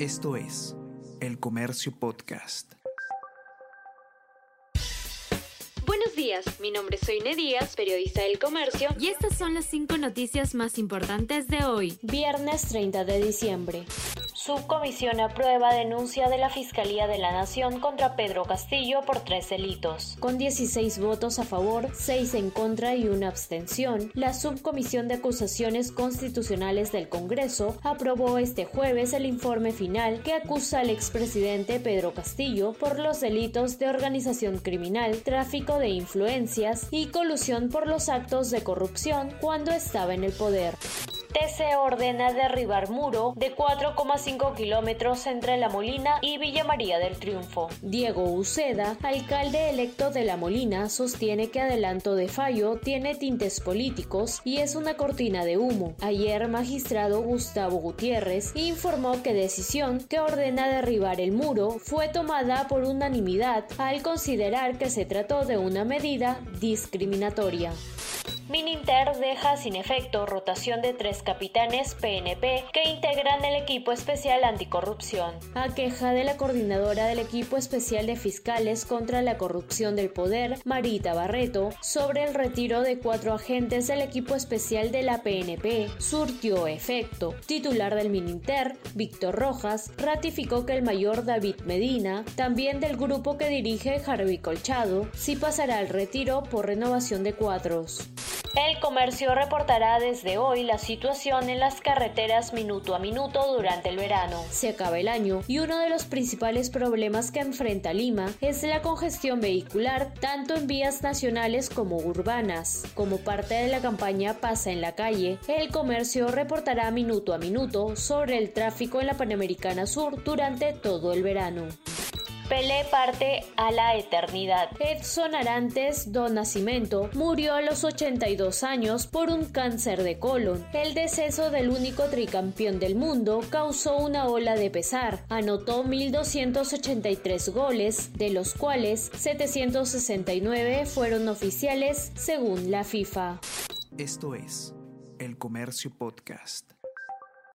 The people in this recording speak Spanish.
Esto es El Comercio Podcast. Buenos días, mi nombre es Soine Díaz, periodista del Comercio, y estas son las cinco noticias más importantes de hoy, viernes 30 de diciembre. Subcomisión aprueba denuncia de la Fiscalía de la Nación contra Pedro Castillo por tres delitos. Con 16 votos a favor, 6 en contra y una abstención, la Subcomisión de Acusaciones Constitucionales del Congreso aprobó este jueves el informe final que acusa al expresidente Pedro Castillo por los delitos de organización criminal, tráfico de influencias y colusión por los actos de corrupción cuando estaba en el poder. TC ordena derribar muro de 4,5 kilómetros entre La Molina y Villa María del Triunfo. Diego Uceda, alcalde electo de La Molina, sostiene que adelanto de fallo tiene tintes políticos y es una cortina de humo. Ayer, magistrado Gustavo Gutiérrez informó que decisión que ordena derribar el muro fue tomada por unanimidad al considerar que se trató de una medida discriminatoria. Mininter deja sin efecto rotación de tres capitanes PNP que integran el equipo especial anticorrupción. A queja de la coordinadora del equipo especial de fiscales contra la corrupción del poder, Marita Barreto, sobre el retiro de cuatro agentes del equipo especial de la PNP, surtió efecto. Titular del Mininter, Víctor Rojas, ratificó que el mayor David Medina, también del grupo que dirige Harvey Colchado, sí pasará al retiro por renovación de cuadros. El comercio reportará desde hoy la situación en las carreteras minuto a minuto durante el verano. Se acaba el año y uno de los principales problemas que enfrenta Lima es la congestión vehicular tanto en vías nacionales como urbanas. Como parte de la campaña Pasa en la calle, el comercio reportará minuto a minuto sobre el tráfico en la Panamericana Sur durante todo el verano. Pelé parte a la eternidad. Edson Arantes do Nascimento murió a los 82 años por un cáncer de colon. El deceso del único tricampeón del mundo causó una ola de pesar. Anotó 1.283 goles, de los cuales 769 fueron oficiales según la FIFA. Esto es El Comercio Podcast.